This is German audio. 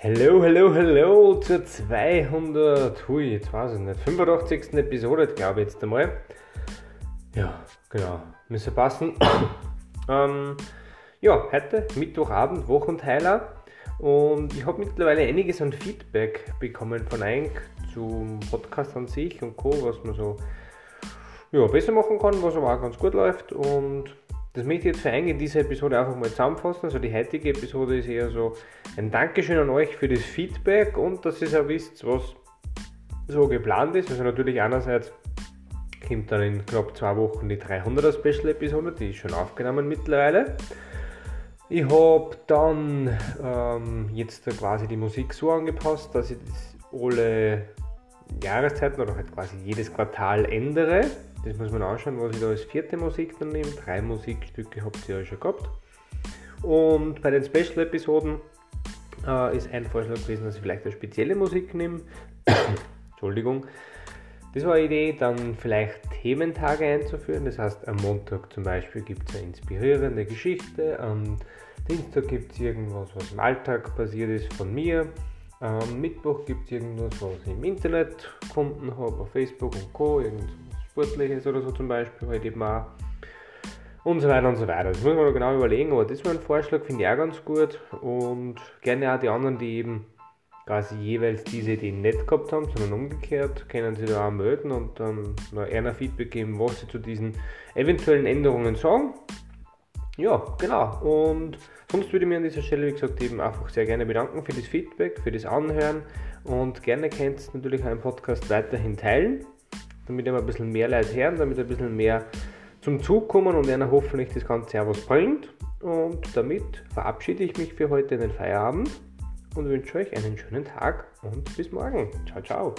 Hallo, hallo, hallo zur 200, hui, jetzt weiß ich nicht, 85. Episode, glaube ich jetzt einmal. Ja, genau, müsste passen. ähm, ja, heute Mittwochabend, Wochenteiler und ich habe mittlerweile einiges an Feedback bekommen von euch zum Podcast an sich und Co., was man so ja, besser machen kann, was aber auch ganz gut läuft und das möchte ich jetzt für einen in dieser Episode einfach mal zusammenfassen. Also die heutige Episode ist eher so ein Dankeschön an euch für das Feedback und dass ihr auch wisst, was so geplant ist. Also natürlich einerseits kommt dann in knapp zwei Wochen die 300er Special Episode, die ist schon aufgenommen mittlerweile. Ich habe dann ähm, jetzt quasi die Musik so angepasst, dass ich das alle Jahreszeiten oder halt quasi jedes Quartal ändere. Das muss man anschauen, was ich da als vierte Musik dann nehme. Drei Musikstücke habt ihr ja schon gehabt. Und bei den Special-Episoden äh, ist ein Vorschlag gewesen, dass ich vielleicht eine spezielle Musik nehme. Entschuldigung. Das war eine Idee, dann vielleicht Thementage einzuführen. Das heißt, am Montag zum Beispiel gibt es eine inspirierende Geschichte, am Dienstag gibt es irgendwas, was im Alltag passiert ist von mir. Am Mittwoch gibt es irgendwas, was ich im Internet gefunden habe, auf Facebook und Co. Irgendwas Sportliches oder so zum Beispiel, halt eben auch. Und so weiter und so weiter. Das muss man genau überlegen, aber das war ein Vorschlag, finde ich auch ganz gut. Und gerne auch die anderen, die eben quasi jeweils diese Idee nicht gehabt haben, sondern umgekehrt, können sie da auch melden und dann noch eher Feedback geben, was sie zu diesen eventuellen Änderungen sagen. Ja, genau. Und sonst würde ich mir an dieser Stelle, wie gesagt, eben einfach sehr gerne bedanken für das Feedback, für das Anhören und gerne könnt ihr natürlich einen Podcast weiterhin teilen damit immer ein bisschen mehr Leute hören, damit ein bisschen mehr zum Zug kommen und einer hoffentlich das Ganze auch was bringt. Und damit verabschiede ich mich für heute in den Feierabend und wünsche euch einen schönen Tag und bis morgen. Ciao, ciao.